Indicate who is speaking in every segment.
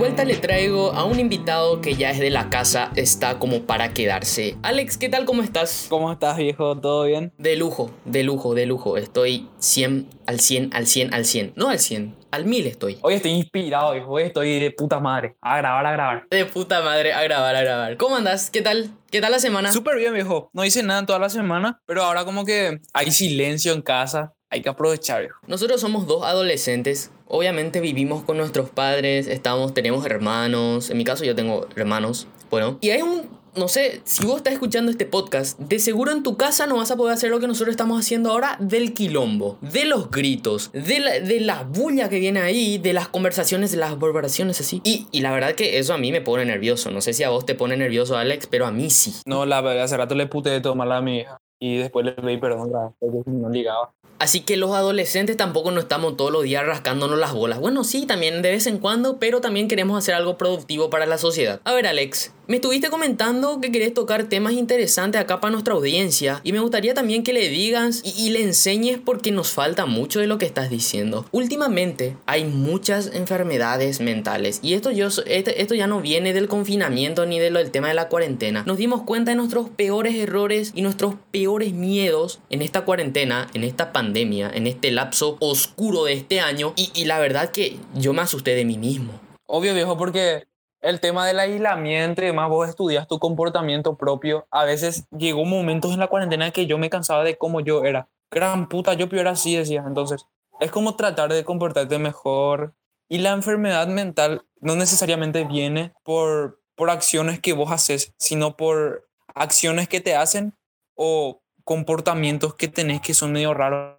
Speaker 1: vuelta le traigo a un invitado que ya es de la casa, está como para quedarse. Alex, ¿qué tal? ¿Cómo estás?
Speaker 2: ¿Cómo estás, viejo? ¿Todo bien?
Speaker 1: De lujo, de lujo, de lujo. Estoy 100 al 100, al 100, al 100. No al 100, al 1000 estoy.
Speaker 2: Hoy estoy inspirado, viejo. Hoy estoy de puta madre. A grabar, a grabar.
Speaker 1: De puta madre, a grabar, a grabar. ¿Cómo andas? ¿Qué tal? ¿Qué tal la semana?
Speaker 2: Súper bien, viejo. No hice nada en toda la semana, pero ahora como que hay silencio en casa. Hay que aprovechar, viejo.
Speaker 1: Nosotros somos dos adolescentes. Obviamente vivimos con nuestros padres, estamos, tenemos hermanos. En mi caso yo tengo hermanos. Bueno, y hay un no sé, si vos estás escuchando este podcast, de seguro en tu casa no vas a poder hacer lo que nosotros estamos haciendo ahora del quilombo, de los gritos, de la, de la bulla que viene ahí, de las conversaciones, de las barbaraciones así. Y, y, la verdad que eso a mí me pone nervioso. No sé si a vos te pone nervioso, Alex, pero a mí sí.
Speaker 2: No, la verdad, hace rato le pute de tomar a mi hija. Y después le pedí perdón, porque no ligaba.
Speaker 1: Así que los adolescentes tampoco no estamos todos los días rascándonos las bolas. Bueno, sí, también de vez en cuando, pero también queremos hacer algo productivo para la sociedad. A ver, Alex, me estuviste comentando que querés tocar temas interesantes acá para nuestra audiencia y me gustaría también que le digas y, le enseñes porque nos falta mucho de lo que estás diciendo. Últimamente hay muchas enfermedades mentales y esto, yo, este, esto ya no viene del confinamiento ni del tema de la cuarentena. Nos dimos cuenta de nuestros peores errores y nuestros peores miedos en esta cuarentena, en esta pandemia, en este lapso oscuro de este año y, y la verdad que yo me asusté de mí mismo.
Speaker 2: Obvio, viejo, porque el tema del aislamiento y demás, vos estudias tu comportamiento propio. A veces llegó momentos en la cuarentena que yo me cansaba de cómo yo era. Gran puta, yo peor así decía. Entonces, es como tratar de comportarte mejor. Y la enfermedad mental no necesariamente viene por, por acciones que vos haces, sino por acciones que te hacen o comportamientos que tenés que son medio raros.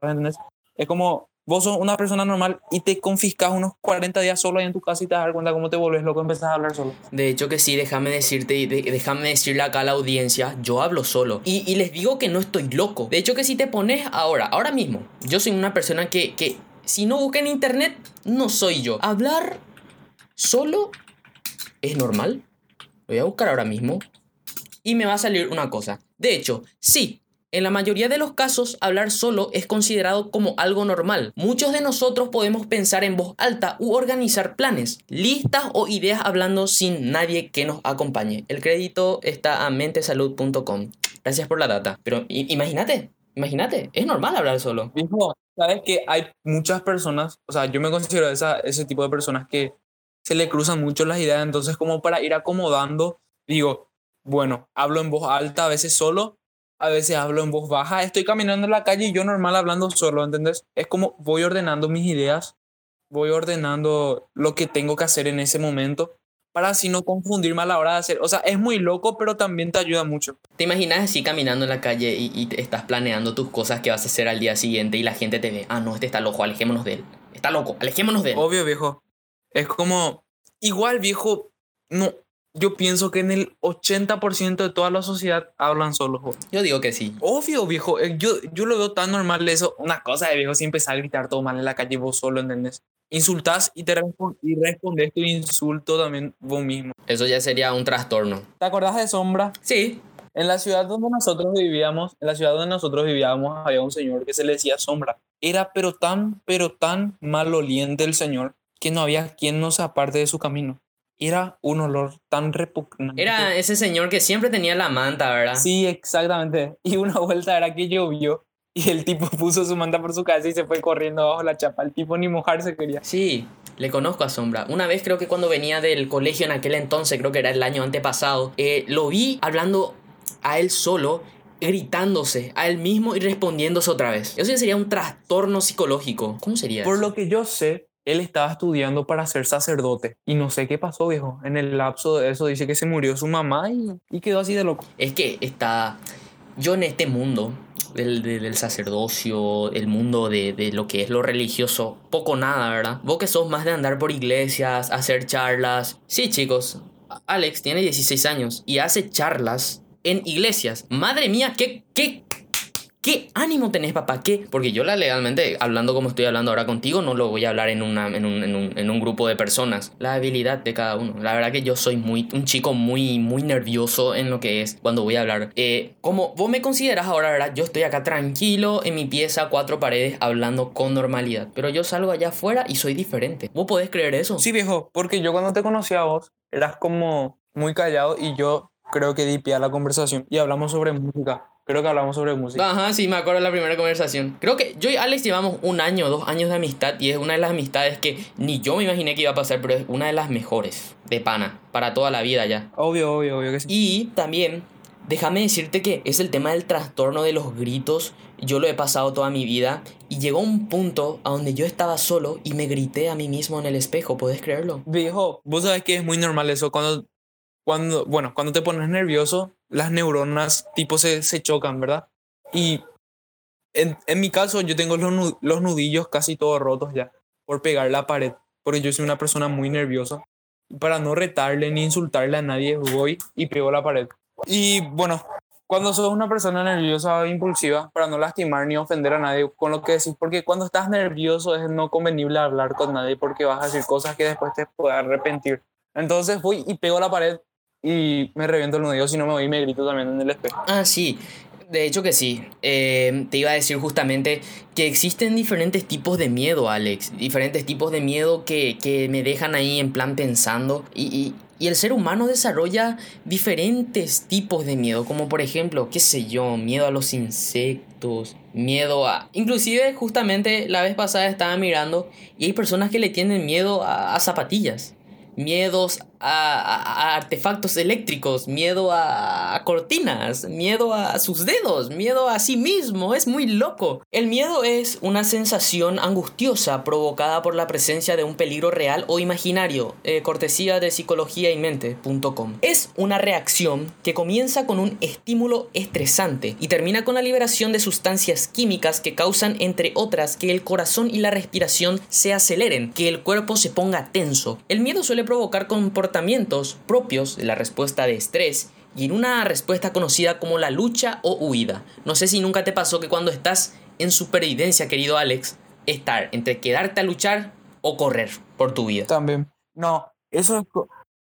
Speaker 2: Es como vos sos una persona normal y te confiscas unos 40 días solo ahí en tu casa y te das cuenta cómo te volvés loco, empezás a hablar solo.
Speaker 1: De hecho que sí, déjame decirte, déjame decirle acá a la audiencia, yo hablo solo. Y, y, les digo que no estoy loco. De hecho que si te pones ahora, ahora mismo, yo soy una persona que, que si no busca en internet, no soy yo. Hablar solo es normal. Voy a buscar ahora mismo. Y me va a salir una cosa. De hecho, sí, en la mayoría de los casos, hablar solo es considerado como algo normal. Muchos de nosotros podemos pensar en voz alta u organizar planes, listas o ideas hablando sin nadie que nos acompañe. El crédito está a mentesalud.com. Gracias por la data. Pero imagínate, imagínate, es normal hablar solo.
Speaker 2: Mismo, sabes que hay muchas personas, o sea, yo me considero esa, ese tipo de personas que se le cruzan mucho las ideas, entonces como para ir acomodando, digo, bueno, hablo en voz alta, a veces solo, a veces hablo en voz baja, estoy caminando en la calle y yo normal hablando solo, ¿entendés? Es como voy ordenando mis ideas, voy ordenando lo que tengo que hacer en ese momento para así no confundirme a la hora de hacer. O sea, es muy loco, pero también te ayuda mucho.
Speaker 1: ¿Te imaginas así caminando en la calle y, y estás planeando tus cosas que vas a hacer al día siguiente y la gente te ve, ah, no, este está loco, alejémonos de él. Está loco, alejémonos de él.
Speaker 2: Obvio, viejo. Es como, igual, viejo, no, yo pienso que en el 80% de toda la sociedad hablan solo.
Speaker 1: Yo digo que sí.
Speaker 2: Obvio, viejo. eh, Yo, yo lo veo tan normal eso. Una cosa de viejo, si empezar a gritar todo mal en la calle vos solo, ¿entendés? Insultás y te y respondes tu insulto también vos mismo.
Speaker 1: Eso ya sería un trastorno.
Speaker 2: ¿Te acordás de Sombra?
Speaker 1: Sí,
Speaker 2: En la ciudad donde nosotros vivíamos, en la ciudad donde nosotros vivíamos, había un señor que se le decía Sombra. Era pero tan, pero tan maloliente el señor que no había quien no se aparte de su camino. Era un olor tan repugnante.
Speaker 1: era ese señor que siempre tenía la manta, ¿verdad?
Speaker 2: Sí, exactamente. Y una vuelta era que llovió y el tipo puso su manta por su cabeza y se fue corriendo bajo la chapa. El tipo ni mojarse quería.
Speaker 1: Sí, le conozco a Sombra. Una vez creo que cuando venía del colegio en aquel entonces, creo que era el año antepasado, eh, lo vi hablando a él solo, gritándose a él mismo y respondiéndose otra vez. Eso ya sería un trastorno psicológico. ¿Cómo sería
Speaker 2: Por
Speaker 1: eso?
Speaker 2: lo que yo sé, él estaba estudiando para ser sacerdote. Y no sé qué pasó, viejo. En el lapso de eso dice que se murió su mamá y, y quedó así de loco.
Speaker 1: Es que está... Yo en este mundo del, del- sacerdocio, el mundo de, de lo que es lo religioso, poco nada, ¿verdad? Vos que sos más de andar por iglesias, hacer charlas. Sí, chicos, Alex tiene 16 años y hace charlas en iglesias. Madre mía, qué, qué, ¿Qué ánimo tenés, papá? ¿Qué? Porque yo la legalmente, hablando como estoy hablando ahora contigo, no lo voy a hablar en, una, en, un, en, un, en un grupo de personas. La habilidad de cada uno. La verdad que yo soy muy, un chico muy, muy nervioso en lo que es cuando voy a hablar. Eh, como vos me consideras ahora, ¿verdad? Yo estoy acá tranquilo en mi pieza, cuatro paredes, hablando con normalidad. Pero yo salgo allá afuera y soy diferente. ¿Vos podés creer eso?
Speaker 2: Sí, viejo, porque yo cuando te conocí a vos, eras como muy callado y yo creo que di pie a la conversación y hablamos sobre música. Creo que hablamos sobre música.
Speaker 1: Ajá, sí, me acuerdo de la primera conversación. Creo que yo y Alex llevamos un año, dos años de amistad y es una de las amistades que ni yo me imaginé que iba a pasar, pero es una de las mejores de pana para toda la vida ya.
Speaker 2: Obvio, obvio, obvio que sí.
Speaker 1: Y también, déjame decirte que es el tema del trastorno de los gritos. Yo lo he pasado toda mi vida y llegó un punto a donde yo estaba solo y me grité a mí mismo en el espejo, ¿puedes creerlo?
Speaker 2: Viejo, vos sabes que es muy normal eso cuando cuando, bueno, cuando te pones nervioso, las neuronas tipo se, se chocan, ¿verdad? Y en, en, mi caso yo tengo los, los nudillos casi todos rotos ya por pegar la pared, porque yo soy una persona muy nerviosa. Para no retarle ni insultarle a nadie, voy y pego la pared. Y bueno, cuando sos una persona nerviosa o impulsiva, para no lastimar ni ofender a nadie con lo que decís, porque cuando estás nervioso es no convenible hablar con nadie porque vas a decir cosas que después te puedes arrepentir. Entonces voy y pego la pared y me reviento el nudillo si no me voy y me grito también en el espejo.
Speaker 1: Ah, sí. De hecho que sí. Eh, te iba a decir justamente que existen diferentes tipos de miedo, Alex. Diferentes tipos de miedo que, que me dejan ahí en plan pensando. Y, y, y, el ser humano desarrolla diferentes tipos de miedo. Como por ejemplo, qué sé yo, miedo a los insectos. Miedo a... Inclusive justamente la vez pasada estaba mirando y hay personas que le tienen miedo a, a zapatillas miedos a, a, artefactos eléctricos, miedo a, cortinas, miedo a sus dedos, miedo a sí mismo. Es muy loco. El miedo es una sensación angustiosa provocada por la presencia de un peligro real o imaginario. Eh, cortesía de psicologiaymente.com. Es una reacción que comienza con un estímulo estresante y termina con la liberación de sustancias químicas que causan, entre otras, que el corazón y la respiración se aceleren, que el cuerpo se ponga tenso. El miedo suele provocar comportamientos propios de la respuesta de estrés y en una respuesta conocida como la lucha o huida. No sé si nunca te pasó que cuando estás en supervivencia, querido Alex, estar entre quedarte a luchar o correr por tu vida.
Speaker 2: También. No, eso,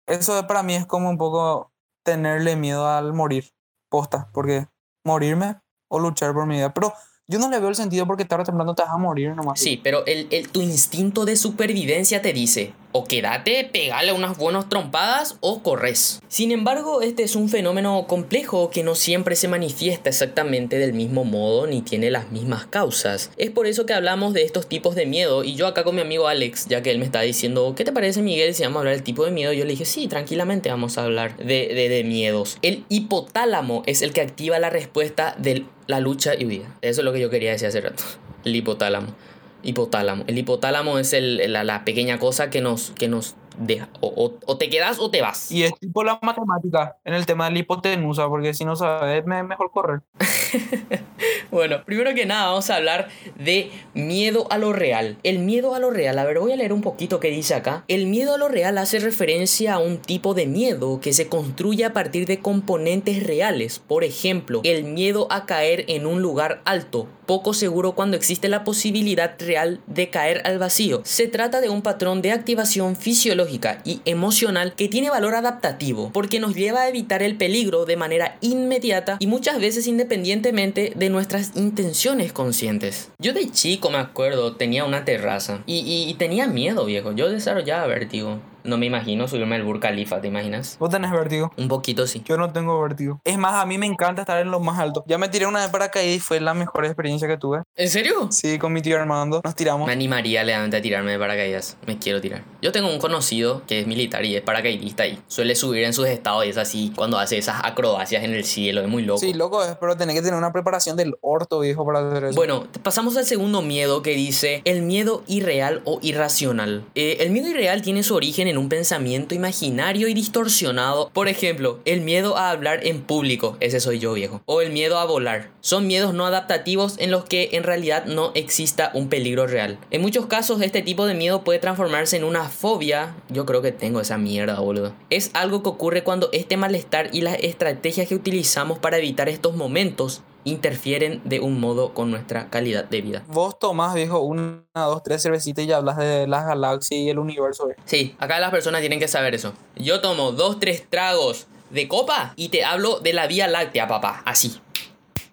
Speaker 2: eso para mí es como un poco tenerle miedo al morir, posta, porque morirme o luchar por mi vida. Pero yo no le veo el sentido porque tarde o temprano te vas a morir nomás.
Speaker 1: Sí, pero el, el, tu instinto de supervivencia te dice, o quédate, pegale unas buenas trompadas o corres. Sin embargo, este es un fenómeno complejo que no siempre se manifiesta exactamente del mismo modo ni tiene las mismas causas. Es por eso que hablamos de estos tipos de miedo y yo acá con mi amigo Alex, ya que él me está diciendo, ¿qué te parece Miguel si vamos a hablar del tipo de miedo? Yo le dije, sí, tranquilamente vamos a hablar de, de, de miedos. El hipotálamo es el que activa la respuesta de la lucha y huida. Eso es lo que yo quería decir hace rato. El hipotálamo hipotálamo. El hipotálamo es el, la, la, pequeña cosa que nos, que nos deja. O, o, o, te quedas o te vas.
Speaker 2: Y es tipo la matemática en el tema de la hipotenusa, porque si no sabes, es mejor correr.
Speaker 1: bueno, primero que nada vamos a hablar de miedo a lo real. El miedo a lo real, a ver, voy a leer un poquito qué dice acá. El miedo a lo real hace referencia a un tipo de miedo que se construye a partir de componentes reales. Por ejemplo, el miedo a caer en un lugar alto, poco seguro cuando existe la posibilidad real de caer al vacío. Se trata de un patrón de activación fisiológica y emocional que tiene valor adaptativo porque nos lleva a evitar el peligro de manera inmediata y muchas veces independientemente de nuestras intenciones conscientes. Yo de chico me acuerdo tenía una terraza y, y, y tenía miedo viejo, yo desarrollaba vértigo. No me imagino subirme al Burj Khalifa, ¿te imaginas?
Speaker 2: ¿Vos tenés vértigo?
Speaker 1: Un poquito sí.
Speaker 2: Yo no tengo vértigo. Es más, a mí me encanta estar en lo más alto. Ya me tiré una vez para caer y fue la mejor experiencia que tuve.
Speaker 1: ¿En serio?
Speaker 2: Sí, con mi tío Armando nos tiramos.
Speaker 1: Me animaría legalmente a tirarme de paracaídas. Me quiero tirar. Yo tengo un conocido que es militar y es paracaidista y suele subir en sus estados y es así cuando hace esas acrobacias en el cielo. Es muy loco.
Speaker 2: Sí, loco es, pero tenés que tener una preparación del orto, viejo, para hacer eso.
Speaker 1: Bueno, pasamos al segundo miedo que dice el miedo irreal o irracional. Eh, el miedo irreal tiene su origen en un pensamiento imaginario y distorsionado. Por ejemplo, el miedo a hablar en público, ese soy yo viejo. O el miedo a volar. Son miedos no adaptativos en los que en realidad no exista un peligro real. En muchos casos este tipo de miedo puede transformarse en una fobia. Yo creo que tengo esa mierda, boludo. Es algo que ocurre cuando este malestar y las estrategias que utilizamos para evitar estos momentos interfieren de un modo con nuestra calidad de vida.
Speaker 2: Vos tomás, viejo, una, dos, tres cervecitas y hablas de las galaxias y el universo. eh.
Speaker 1: Sí, acá las personas tienen que saber eso. Yo tomo dos, tres tragos de copa y te hablo de la Vía Láctea, papá. Así.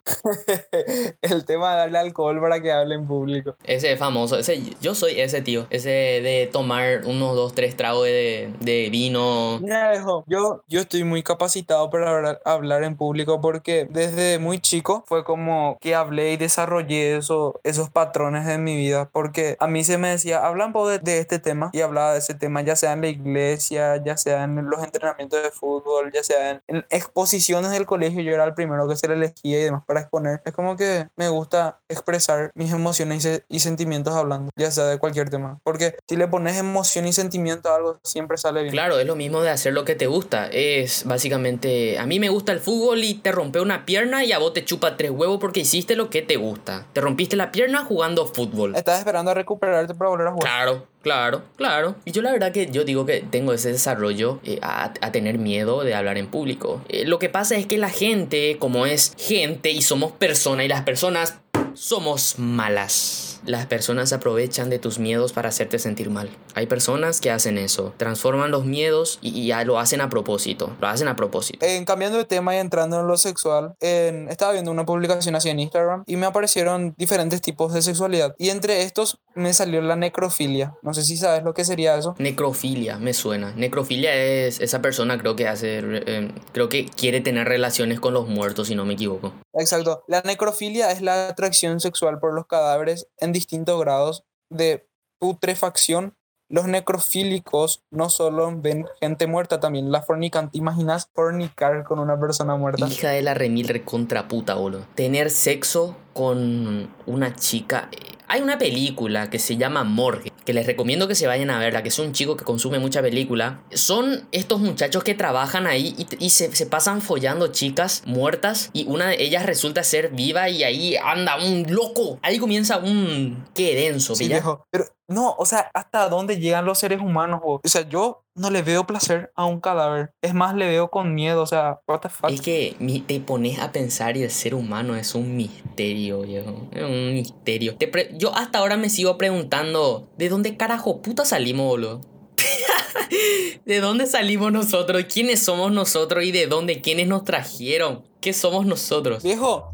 Speaker 2: el tema de darle alcohol para que hable en público.
Speaker 1: Ese es famoso. Ese, yo soy ese tío. Ese de tomar unos dos, tres tragos de, de vino.
Speaker 2: Mira, yo, yo estoy muy capacitado para hablar, hablar en público porque desde muy chico fue como que hablé y desarrollé eso, esos patrones en mi vida. Porque a mí se me decía, hablan po de, de este tema y hablaba de ese tema, ya sea en la iglesia, ya sea en los entrenamientos de fútbol, ya sea en, en exposiciones del colegio. Yo era el primero que se le elegía y demás para exponer. Es como que me gusta expresar mis emociones y, se- y sentimientos hablando, ya sea de cualquier tema. Porque si le pones emoción y sentimiento a algo, siempre sale bien.
Speaker 1: Claro, es lo mismo de hacer lo que te gusta. Es básicamente, a mí me gusta el fútbol y te rompe una pierna y a vos te chupa tres huevos porque hiciste lo que te gusta. Te rompiste la pierna jugando fútbol.
Speaker 2: Estás esperando a recuperarte para volver a jugar.
Speaker 1: Claro, claro, claro. Y yo la verdad que yo digo que tengo ese desarrollo eh, a, a tener miedo de hablar en público. Eh, lo que pasa es que la gente, como es gente y somos personas y las personas somos malas. Las personas aprovechan de tus miedos para hacerte sentir mal. Hay personas que hacen eso, transforman los miedos y, y ya lo hacen a propósito. Lo hacen a propósito.
Speaker 2: En cambiando de tema y entrando en lo sexual, en- estaba viendo una publicación así en Instagram y me aparecieron diferentes tipos de sexualidad. Y entre estos me salió la necrofilia. No sé si sabes lo que sería eso.
Speaker 1: Necrofilia, me suena. Necrofilia es esa persona creo que hace, eh, creo que quiere tener relaciones con los muertos, si no me equivoco.
Speaker 2: Exacto. La necrofilia es la atracción sexual por los cadáveres en distintos grados de putrefacción. Los necrofílicos no solo ven gente muerta, también la fornican. ¿Te imaginas fornicar con una persona muerta?
Speaker 1: Hija de la remil recontra puta, boludo. Tener sexo con una chica. eh, Hay una película que se llama Morgue, que les recomiendo que se vayan a verla, que es un chico que consume mucha película. Son estos muchachos que trabajan ahí y, y se, se pasan follando chicas muertas y una de ellas resulta ser viva y ahí anda un loco. Ahí comienza un... Qué denso,
Speaker 2: Sí, viejo. Pero no, o sea, ¿hasta dónde llegan los seres humanos? bo? O sea, yo no le veo placer a un cadáver. Es más, le veo con miedo. O sea, what the fuck.
Speaker 1: Es que te pones a pensar y el ser humano es un misterio, viejo. Es un misterio. Te pre- yo hasta ahora me sigo preguntando, ¿de dónde carajo puta salimos, boludo? ¿De dónde salimos nosotros? ¿Quiénes somos nosotros? ¿Y de dónde? ¿Quiénes nos trajeron? ¿Qué somos nosotros?
Speaker 2: Viejo,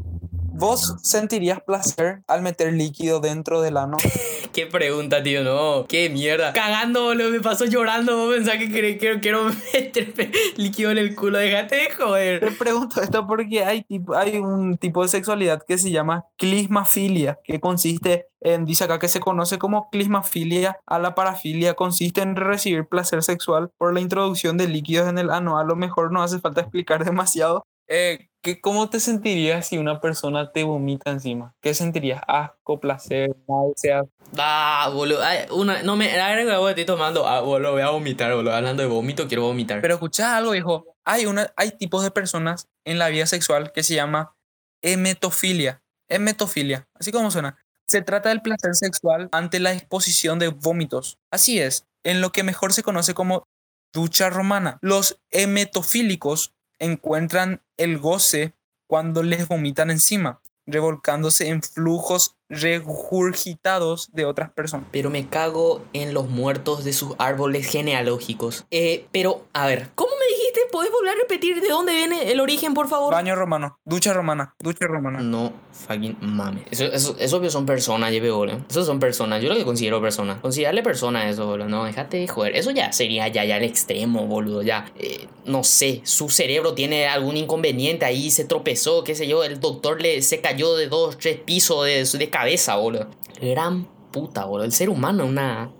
Speaker 2: ¿vos sentirías placer al meter líquido dentro del ano?
Speaker 1: ¿Qué pregunta, tío? No, qué mierda. Cagando, boludo, me paso llorando. Vos pensás que quiero, quiero, meterme líquido en el culo. Déjate de joder.
Speaker 2: Te pregunto esto porque hay, tipo, hay un tipo de sexualidad que se llama clismafilia, que consiste en, dice acá que se conoce como clismafilia a la parafilia, consiste en recibir placer sexual por la introducción de líquidos en el ano. A lo mejor no hace falta explicar demasiado. Eh, ¿qué- ¿Cómo te sentirías si una persona te vomita encima? ¿Qué sentirías? Asco, placer, náuseas.
Speaker 1: Ah, boludo. Ay, una, no me. Me estoy tomando. Ah, boludo, voy a vomitar, boludo. Hablando de vómito, quiero vomitar.
Speaker 2: Pero escuchá algo, hijo. Hay, una, hay tipos de personas en la vida sexual que se llama emetofilia. Emetofilia, así como suena. Se trata del placer sexual ante la exposición de vómitos. Así es, en lo que mejor se conoce como ducha romana. Los emetofílicos encuentran el goce cuando les vomitan encima, revolcándose en flujos regurgitados de otras personas.
Speaker 1: Pero me cago en los muertos de sus árboles genealógicos. Eh, pero, a ver, ¿cómo me dijiste? ¿Podés volver a repetir de dónde viene el origen, por favor?
Speaker 2: Baño romano, ducha romana, ducha romana.
Speaker 1: No fucking mames. Eso, eso, eso que son personas, lleve boludo. Esos son personas. Yo lo que considero personas. Considerarle persona a eso, boludo. No, déjate de joder. Eso ya sería ya, ya el extremo, boludo. Ya, eh, no sé. Su cerebro tiene algún inconveniente ahí. Se tropezó, qué sé yo. El doctor le, se cayó de dos, tres pisos de, de cabeza, boludo. Gran puta, boludo. El ser humano es una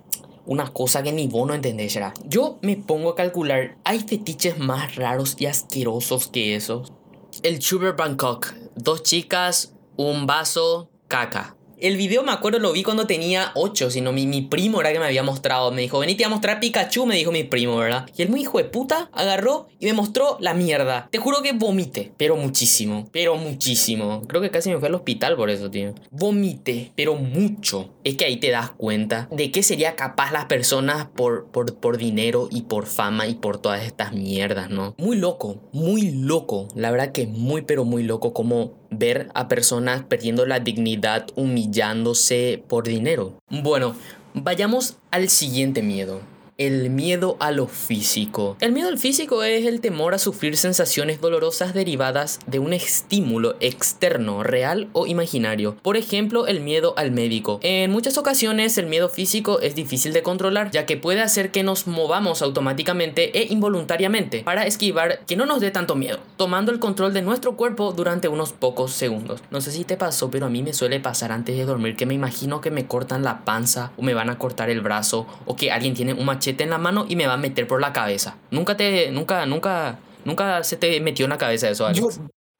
Speaker 1: una cosa que ni vos no entendés, ¿será? Yo me pongo a calcular, ¿hay fetiches más raros y asquerosos que esos? El Chuber Bangkok, dos chicas, un vaso, caca. El video me acuerdo lo vi cuando tenía 8, sino mi, mi primo era que me había mostrado. Me dijo, venite a mostrar Pikachu, me dijo mi primo, ¿verdad? Y el muy hijo de puta agarró y me mostró la mierda. Te juro que vomité, pero muchísimo, pero muchísimo. Creo que casi me fui al hospital por eso, tío. Vomité, pero mucho. Es que ahí te das cuenta de qué sería capaz las personas por, por, por dinero y por fama y por todas estas mierdas, ¿no? Muy loco, muy loco. La verdad que muy, pero muy loco como ver a personas perdiendo la dignidad, humillándose por dinero. Bueno, vayamos al siguiente miedo el miedo a lo físico. El miedo al físico es el temor a sufrir sensaciones dolorosas derivadas de un estímulo externo, real o imaginario. Por ejemplo, el miedo al médico. En muchas ocasiones el miedo físico es difícil de controlar, ya que puede hacer que nos movamos automáticamente e involuntariamente para esquivar que no nos dé tanto miedo, tomando el control de nuestro cuerpo durante unos pocos segundos. No sé si te pasó, pero a mí me suele pasar antes de dormir que me imagino que me cortan la panza o me van a cortar el brazo o que alguien tiene un machete en la mano y me va a meter por la cabeza. Nunca te, nunca, nunca, nunca se te metió en la cabeza eso,
Speaker 2: Yo,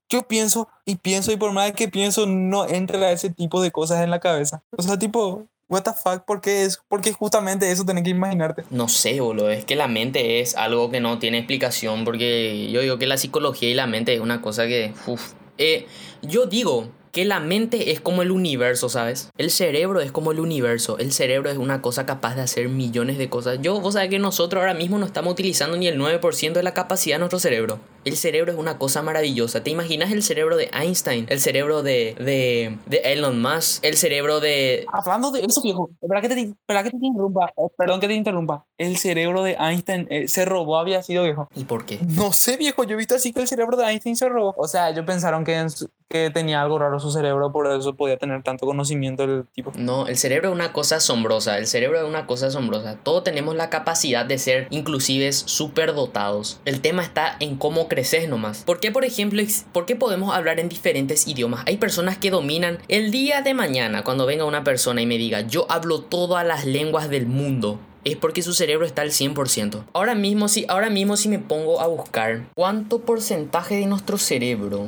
Speaker 2: yo pienso y pienso y por más que pienso no entra ese tipo de cosas en la cabeza. O sea, tipo, what the fuck, ¿por qué es? Porque justamente eso tenés que imaginarte.
Speaker 1: No sé, boludo, es que la mente es algo que no tiene explicación porque yo digo que la psicología y la mente es una cosa que, uff, eh, yo digo que la mente es como el universo, ¿sabes? El cerebro es como el universo. El cerebro es una cosa capaz de hacer millones de cosas. Yo, vos sabés que nosotros ahora mismo no estamos utilizando ni el 9% de la capacidad de nuestro cerebro. El cerebro es una cosa maravillosa. ¿Te imaginas el cerebro de Einstein? El cerebro de, de, de Elon Musk. El cerebro de...
Speaker 2: Hablando de eso, viejo. Espera que te, que te interrumpa. Eh, perdón que te interrumpa. El cerebro de Einstein eh, se robó, había sido viejo.
Speaker 1: ¿Y por qué?
Speaker 2: No sé, viejo. Yo he visto así que el cerebro de Einstein se robó. O sea, ellos pensaron que, que tenía algo raro su cerebro, por eso podía tener tanto conocimiento el tipo.
Speaker 1: No, el cerebro es una cosa asombrosa, el cerebro es una cosa asombrosa. Todos tenemos la capacidad de ser inclusive superdotados. El tema está en cómo creces nomás. ¿Por qué, por ejemplo, por qué podemos hablar en diferentes idiomas? Hay personas que dominan el día de mañana cuando venga una persona y me diga, yo hablo todas las lenguas del mundo es porque su cerebro está al 100%. Ahora mismo, si, ahora mismo si me pongo a buscar cuánto porcentaje de nuestro cerebro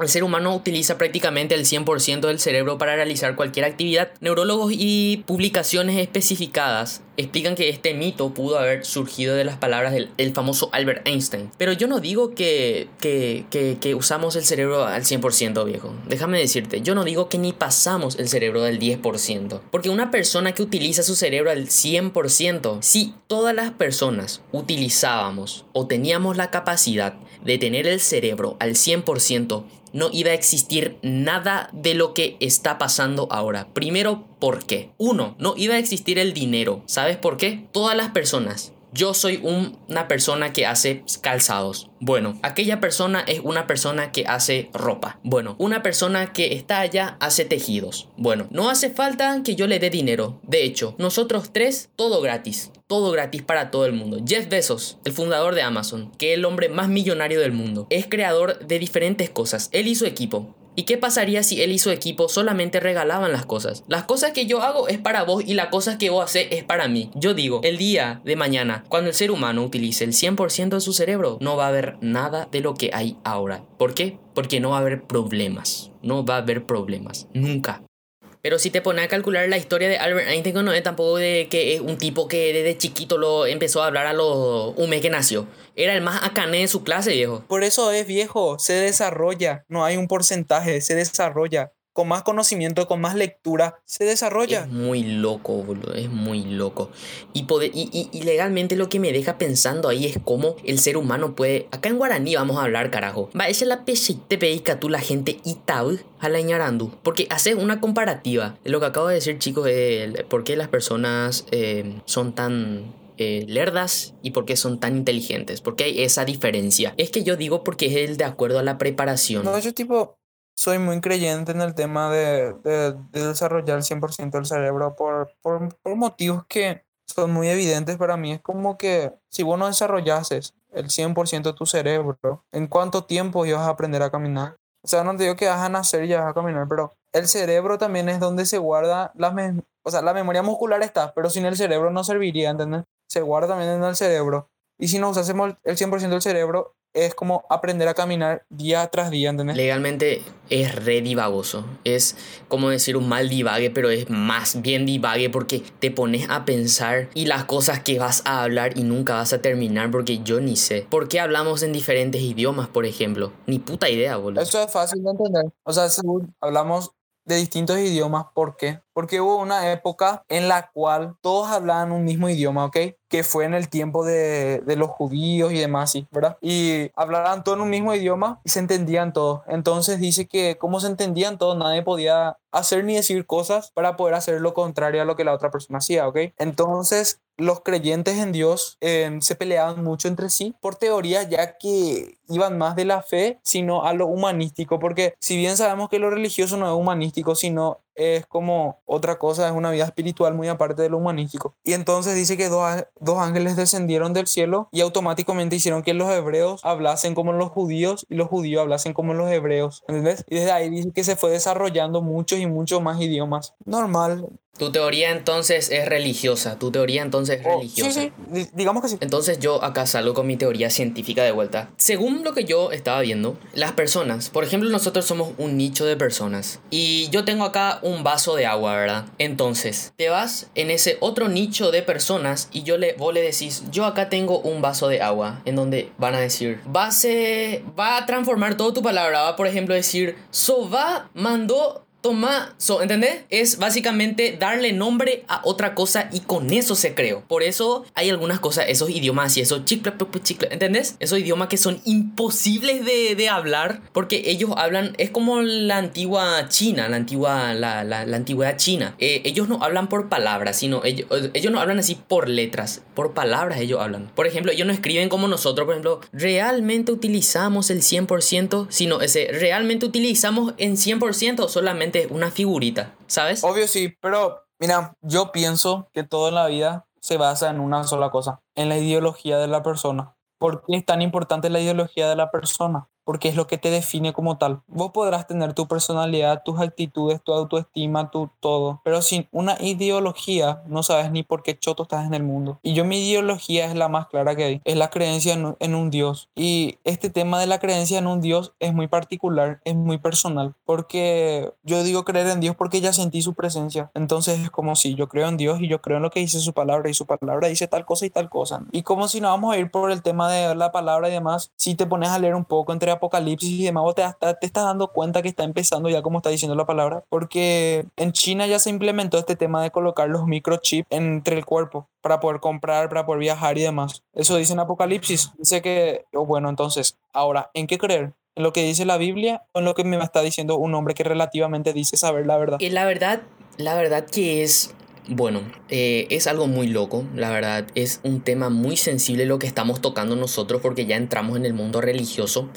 Speaker 1: el ser humano utiliza prácticamente el 100% del cerebro para realizar cualquier actividad. Neurólogos y publicaciones especificadas explican que este mito pudo haber surgido de las palabras del el famoso Albert Einstein. Pero yo no digo que, que, que, usamos el cerebro al 100%, viejo. Déjame decirte, yo no digo que ni pasamos el cerebro del 10%. Porque una persona que utiliza su cerebro al 100%, si todas las personas utilizábamos o teníamos la capacidad de tener el cerebro al 100%, no iba a existir nada de lo que está pasando ahora. Primero, ¿por qué? Uno, no iba a existir el dinero. ¿Sabes por qué? Todas las personas yo soy una persona que hace calzados. Bueno, aquella persona es una persona que hace ropa. Bueno, una persona que está allá hace tejidos. Bueno, no hace falta que yo le dé dinero. De hecho, nosotros tres, todo gratis. Todo gratis para todo el mundo. Jeff Bezos, el fundador de Amazon, que es el hombre más millonario del mundo, es creador de diferentes cosas. Él y su equipo. ¿Y qué pasaría si él y su equipo solamente regalaban las cosas? Las cosas que yo hago es para vos y las cosas que vos haces es para mí. Yo digo, el día de mañana, cuando el ser humano utilice el 100% de su cerebro, no va a haber nada de lo que hay ahora. ¿Por qué? Porque no va a haber problemas. No va a haber problemas. Nunca. Pero si te pones a calcular la historia de Albert Einstein, no es tampoco de que es un tipo que desde chiquito lo empezó a hablar a lo un que nació. Era el más acané de su clase, viejo.
Speaker 2: Por eso es viejo, se desarrolla. No hay un porcentaje, se desarrolla con más conocimiento, con más lectura, se desarrolla.
Speaker 1: Es muy loco, boludo, es muy loco. Y, poder, y, y, legalmente lo que me deja pensando ahí es cómo el ser humano puede... Acá en guaraní vamos a hablar, carajo. Va, esa es la te peica tú la gente itab a la ñarandu. Porque hace una comparativa. Lo que acabo de decir, chicos, es por qué las personas eh, son tan eh, lerdas y por qué son tan inteligentes. Porque hay esa diferencia. Es que yo digo porque es el de acuerdo a la preparación.
Speaker 2: No, yo tipo, soy muy creyente en el tema de, de, desarrollar el 100% del cerebro por, por, por, motivos que son muy evidentes para mí. Es como que si vos no desarrollases el 100% de tu cerebro, ¿en cuánto tiempo ibas a aprender a caminar? O sea, no te digo que vas a nacer y vas a caminar, pero el cerebro también es donde se guarda la, o sea, la memoria muscular está, pero sin el cerebro no serviría, ¿entendés? Se guarda también en el cerebro. Y si no usásemos el 100% del cerebro, es como aprender a caminar día tras día, ¿entendés?
Speaker 1: Legalmente es re divagoso. Es como decir un mal divague, pero es más bien divague porque te pones a pensar y las cosas que vas a hablar y nunca vas a terminar porque yo ni sé. ¿Por qué hablamos en diferentes idiomas, por ejemplo? Ni puta idea, boludo.
Speaker 2: Eso es fácil de entender. O sea, según hablamos de distintos idiomas. ¿Por qué? Porque hubo una época en la cual todos hablaban un mismo idioma, ¿ok? Que fue en el tiempo de, de los judíos y demás, ¿sí? ¿verdad? Y hablaban todos en un mismo idioma y se entendían todos. Entonces dice que como se entendían todos, nadie podía hacer ni decir cosas para poder hacer lo contrario a lo que la otra persona hacía, ¿ok? Entonces los creyentes en Dios eh, se peleaban mucho entre sí por teorías ya que iban más de la fe, sino a lo humanístico, porque si bien sabemos que lo religioso no es humanístico, sino es como otra cosa, es una vida espiritual muy aparte de lo humanístico. Y entonces dice que dos, dos ángeles descendieron del cielo y automáticamente hicieron que los hebreos hablasen como los judíos y los judíos hablasen como los hebreos, ¿entendés? Y desde ahí dice que se fue desarrollando muchos y muchos más idiomas. Normal,
Speaker 1: tu teoría entonces es religiosa. Tu teoría entonces es
Speaker 2: Oh,
Speaker 1: religiosa.
Speaker 2: Sí, sí, digamos que sí.
Speaker 1: Entonces yo acá salgo con mi teoría científica de vuelta. Según lo que yo estaba viendo, las personas, por ejemplo, nosotros somos un nicho de personas. Y yo tengo acá un vaso de agua, ¿verdad? Entonces, te vas en ese otro nicho de personas y yo le, vos le decís, yo acá tengo un vaso de agua. En donde van a decir, va a, ser- va a transformar toda tu palabra. Va, por ejemplo, decir, Soba mandó Toma, so, ¿entendés? Es básicamente darle nombre a otra cosa y con eso se creó. Por eso hay algunas cosas, esos idiomas y esos chicle, pu- pu- chicle, ¿entendés? Esos idiomas que son imposibles de, de hablar porque ellos hablan, es como la antigua China, la antigua, la, la, antigüedad china. Eh, ellos no hablan por palabras, sino ellos, ellos no hablan así por letras, por palabras ellos hablan. Por ejemplo, ellos no escriben como nosotros, por ejemplo, realmente utilizamos el 100%, sino ese, realmente utilizamos en 100% o una figurita, ¿sabes?
Speaker 2: Obvio sí, pero mira, yo pienso que todo en la vida se basa en una sola cosa, en la ideología de la persona. ¿Por qué es tan importante la ideología de la persona? Porque es lo que te define como tal. Vos podrás tener tu personalidad, tus actitudes, tu autoestima, tu todo, pero sin una ideología no sabes ni por qué choto estás en el mundo. Y yo mi ideología es la más clara que hay, es la creencia en, en un Dios. Y este tema de la creencia en un Dios es muy particular, es muy personal, porque yo digo creer en Dios porque ya sentí su presencia. Entonces es como si yo creo en Dios y yo creo en lo que dice su palabra y su palabra dice tal cosa y tal cosa. Y como si no vamos a ir por el tema de la palabra y demás, si te pones a leer un poco entre Apocalipsis y demás, vos te, te estás dando cuenta que está empezando ya como está diciendo la palabra, porque en China ya se implementó este tema de colocar los microchips entre el cuerpo para poder comprar, para poder viajar y demás. Eso dice en Apocalipsis. Dice que, oh, bueno, entonces, ahora, ¿en qué creer? ¿En lo que dice la Biblia o en lo que me está diciendo un hombre que relativamente dice saber la verdad?
Speaker 1: Y la verdad, la verdad que es, bueno, eh, es algo muy loco, la verdad, es un tema muy sensible lo que estamos tocando nosotros porque ya entramos en el mundo religioso.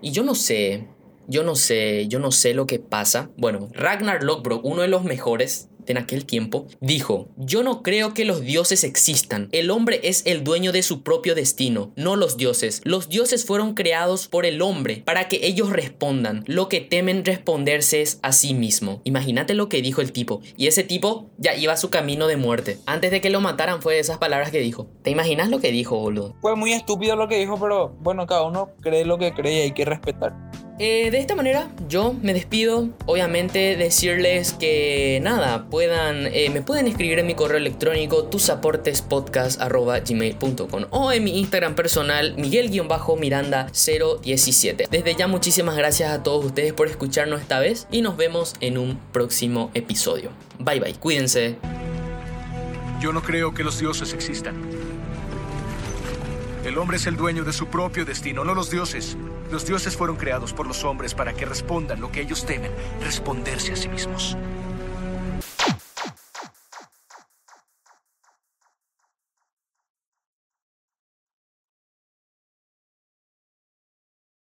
Speaker 1: Y yo no sé, yo no sé, yo no sé lo que pasa. Bueno, Ragnar Lothbrok, uno de los mejores en aquel tiempo, dijo, yo no creo que los dioses existan. El hombre es el dueño de su propio destino, no los dioses. Los dioses fueron creados por el hombre para que ellos respondan. Lo que temen responderse es a sí mismo. Imagínate lo que dijo el tipo. Y ese tipo ya iba a su camino de muerte. Antes de que lo mataran fue esas palabras que dijo. ¿Te imaginas lo que dijo, boludo?
Speaker 2: Fue muy estúpido lo que dijo, pero bueno, cada uno cree lo que cree y hay que respetar.
Speaker 1: Eh, de esta manera yo me despido. Obviamente decirles que nada, puedan, eh, me pueden escribir en mi correo electrónico tusaportespodcast.gmail.com o en mi Instagram personal Miguel-Miranda017. Desde ya muchísimas gracias a todos ustedes por escucharnos esta vez y nos vemos en un próximo episodio. Bye bye, cuídense.
Speaker 3: Yo no creo que los dioses existan. El hombre es el dueño de su propio destino, no los dioses. Los dioses fueron creados por los hombres para que respondan lo que ellos temen, responderse a sí mismos.